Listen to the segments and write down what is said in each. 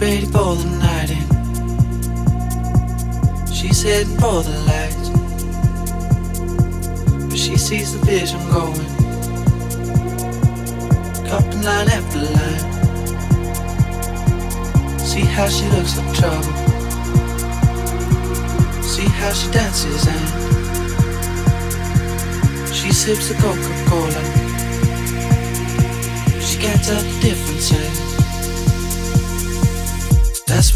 ready for the night in. She's heading for the lights. But she sees the vision going. Cupping line after line. See how she looks like trouble. See how she dances and she sips the Coca-Cola. She can't tell the difference.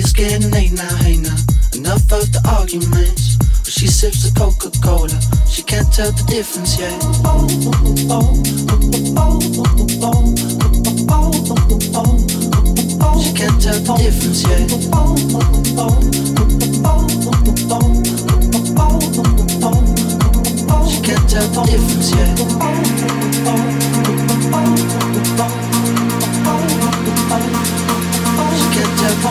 It's getting late now, hey now. Enough of the arguments. But she sips the Coca-Cola. She can't tell the difference yet. She can't tell the difference yet. She can't tell the difference yet.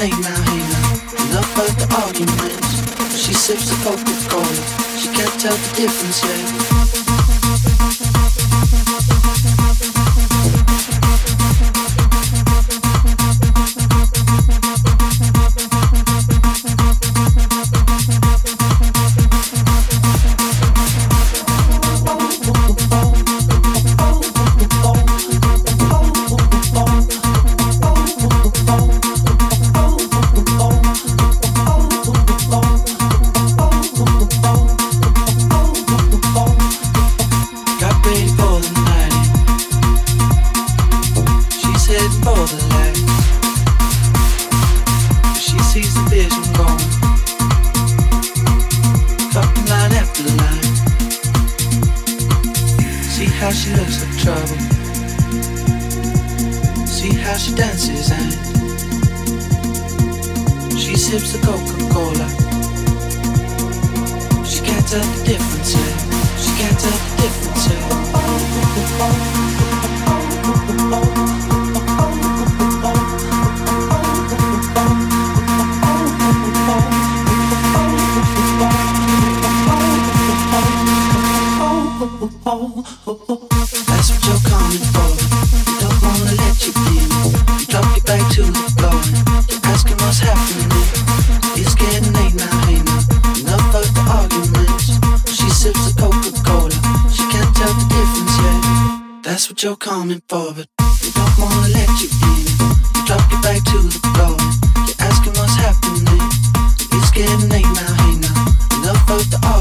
Now, hey now. Enough of the arguments. She sips the Coca-Cola. She can't tell the difference yet.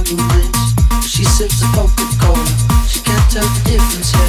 She sips the Coca-Cola. She can't tell the difference.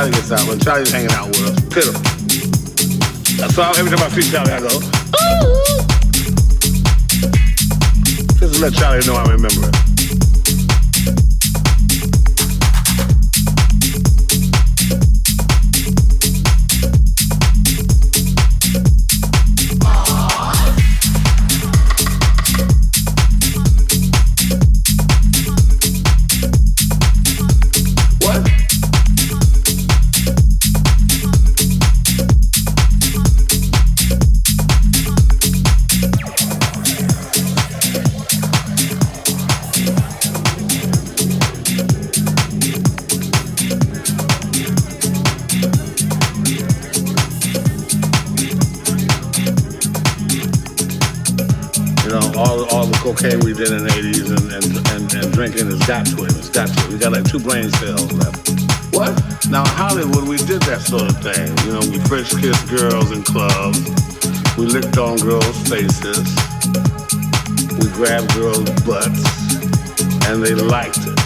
Charlie gets out. When Charlie's hanging out with us, pit him. That's all. Every time I see Charlie, I go, Ooh. Just to let Charlie know I remember it. Cocaine we did in the 80s and, and, and, and drinking has got to it. It's got to it. We got like two brain cells left. What? Now, Hollywood, we did that sort of thing. You know, we French kissed girls in clubs. We licked on girls' faces. We grabbed girls' butts. And they liked it.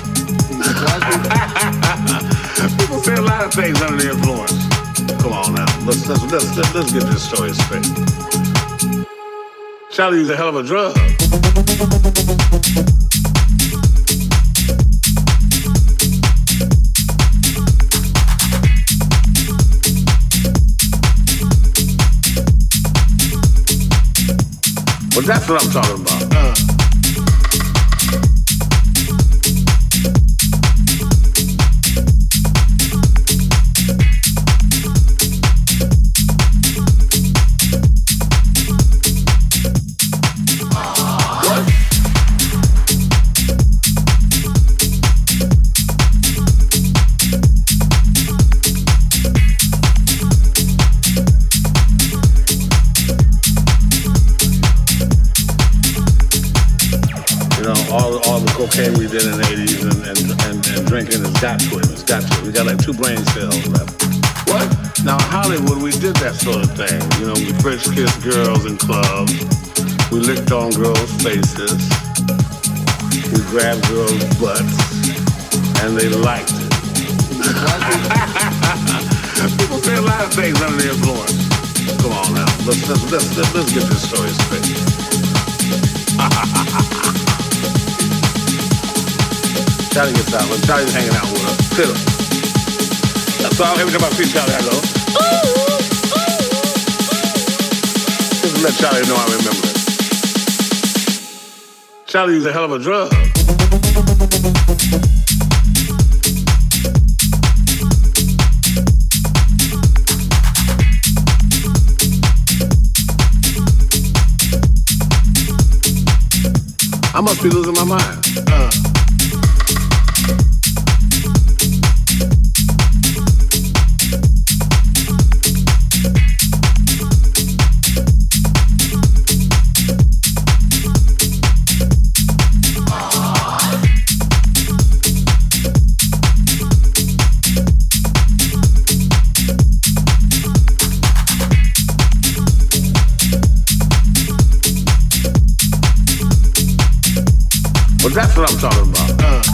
People say a lot of things under the influence. Come on now. Let's, let's, let's, let's, let's get this story straight. Charlie used a hell of a drug. Well, that's what I'm talking about. Uh. Cocaine we did in the 80s and, and, and, and drinking has got to it. It's got to it. We got like two brain cells left. What? Now, Hollywood, we did that sort of thing. You know, we French kissed girls in clubs. We licked on girls' faces. We grabbed girls' butts. And they liked it. People say a lot of things under the influence. Come on now. Let's, let's, let's, let's get this story straight. Charlie gets out. When Charlie's hanging out with pit him. That's all. Every time I see Charlie, I go, Just let Charlie know I remember it. Charlie used a hell of a drug. I must be losing my mind. Uh. That's what I'm talking about. Uh.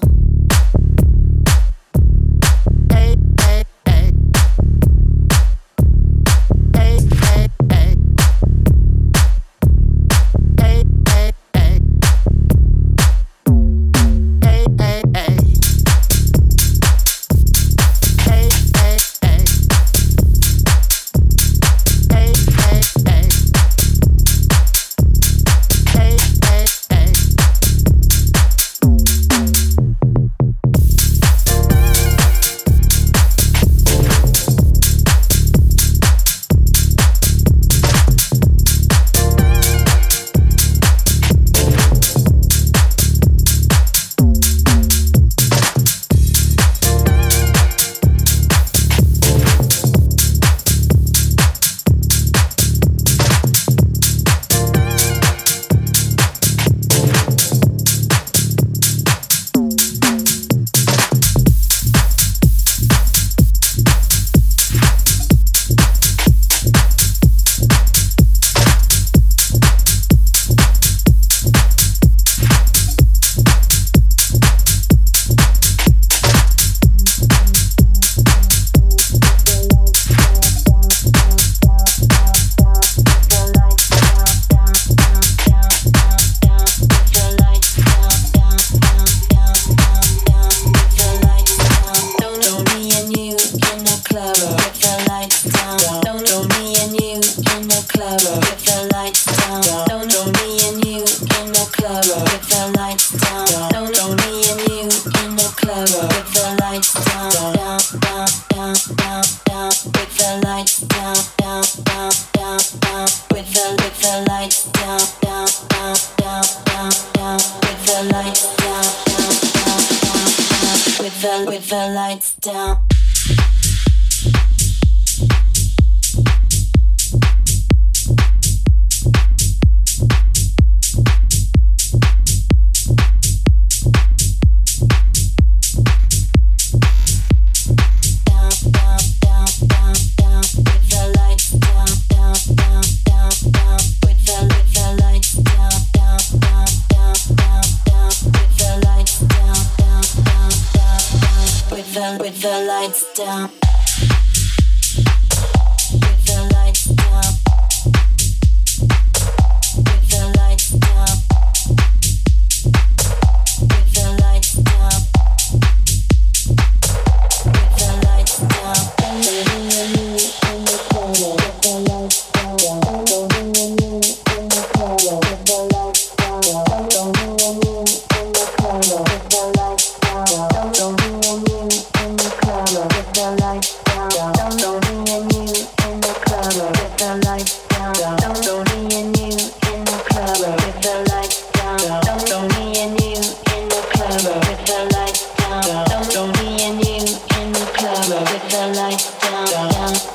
down, down.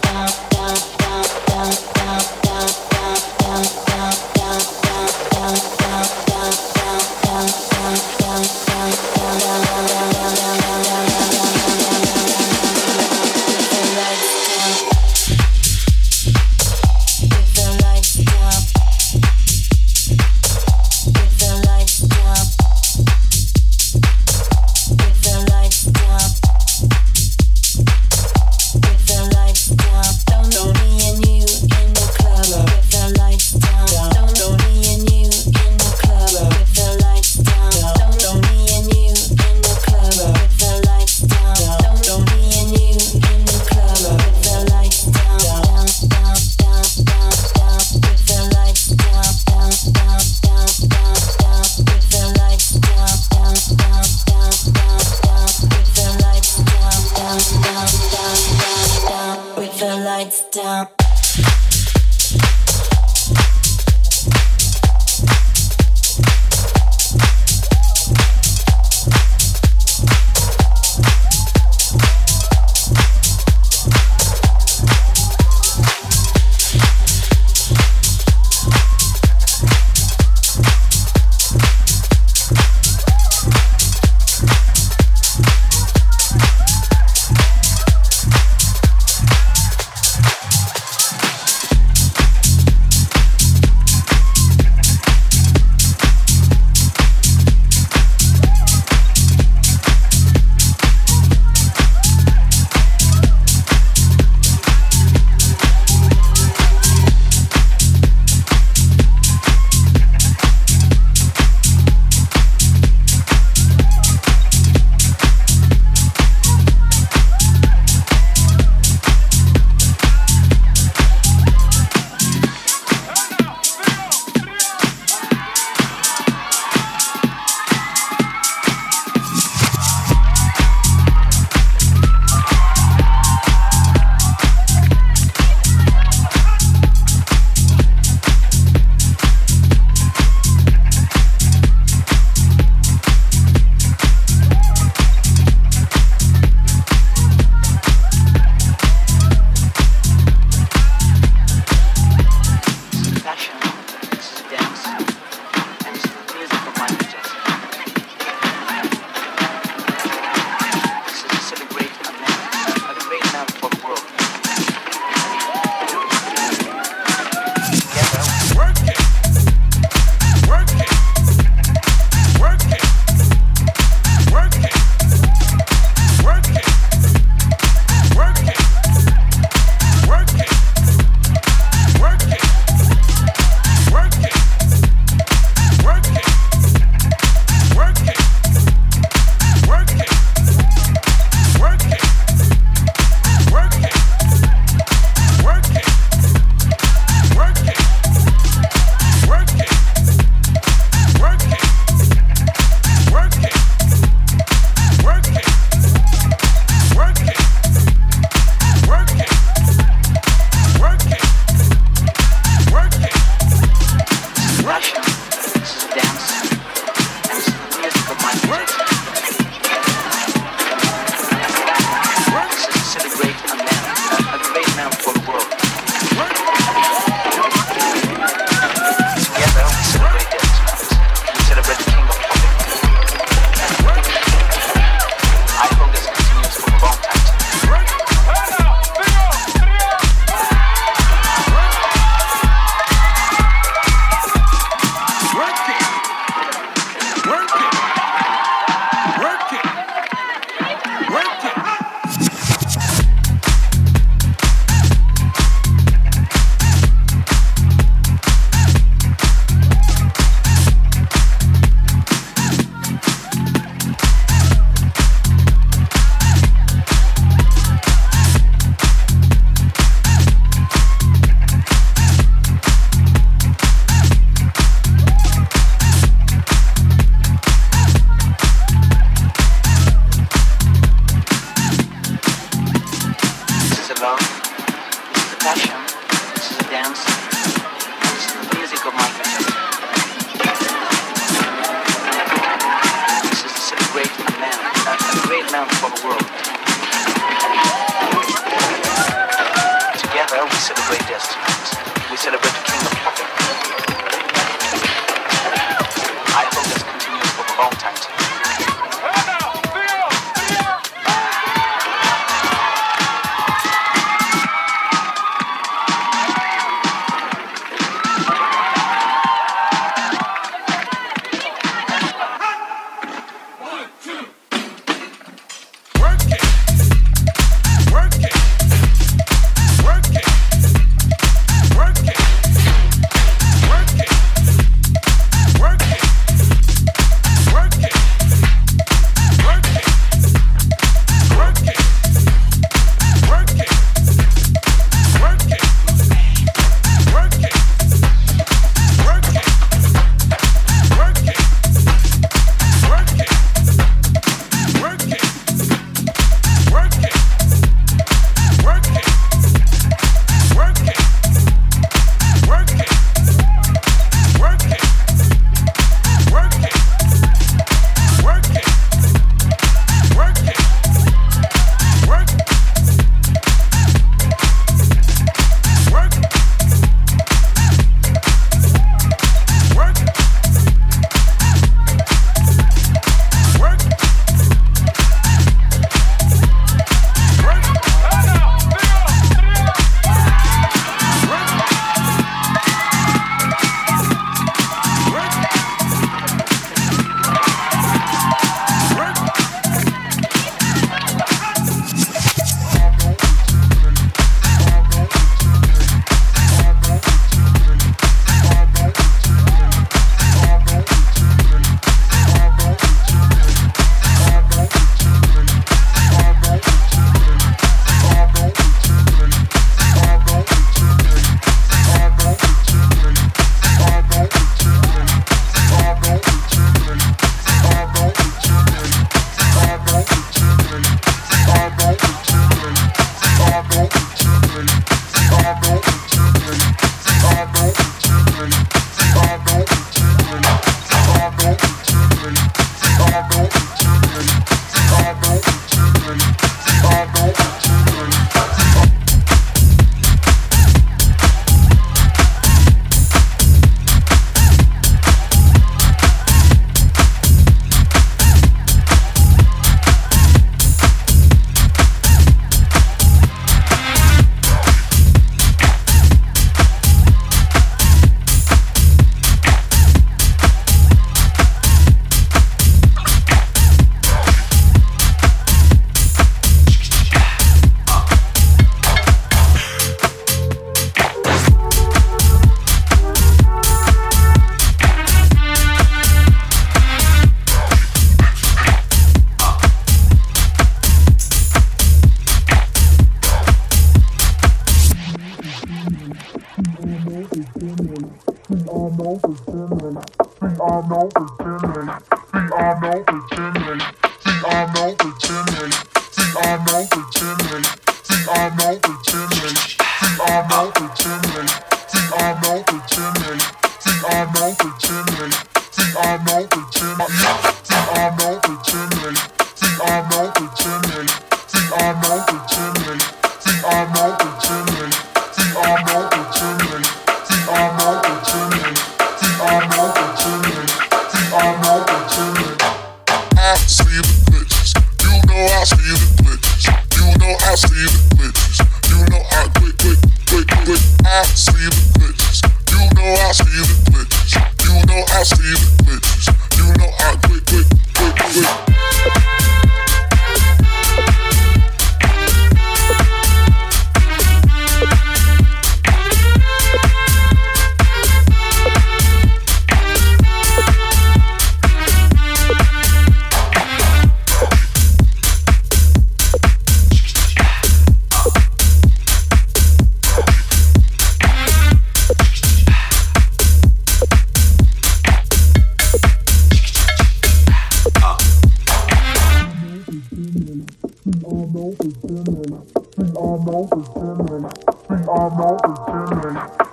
I'm not pretending. I'm not pretending.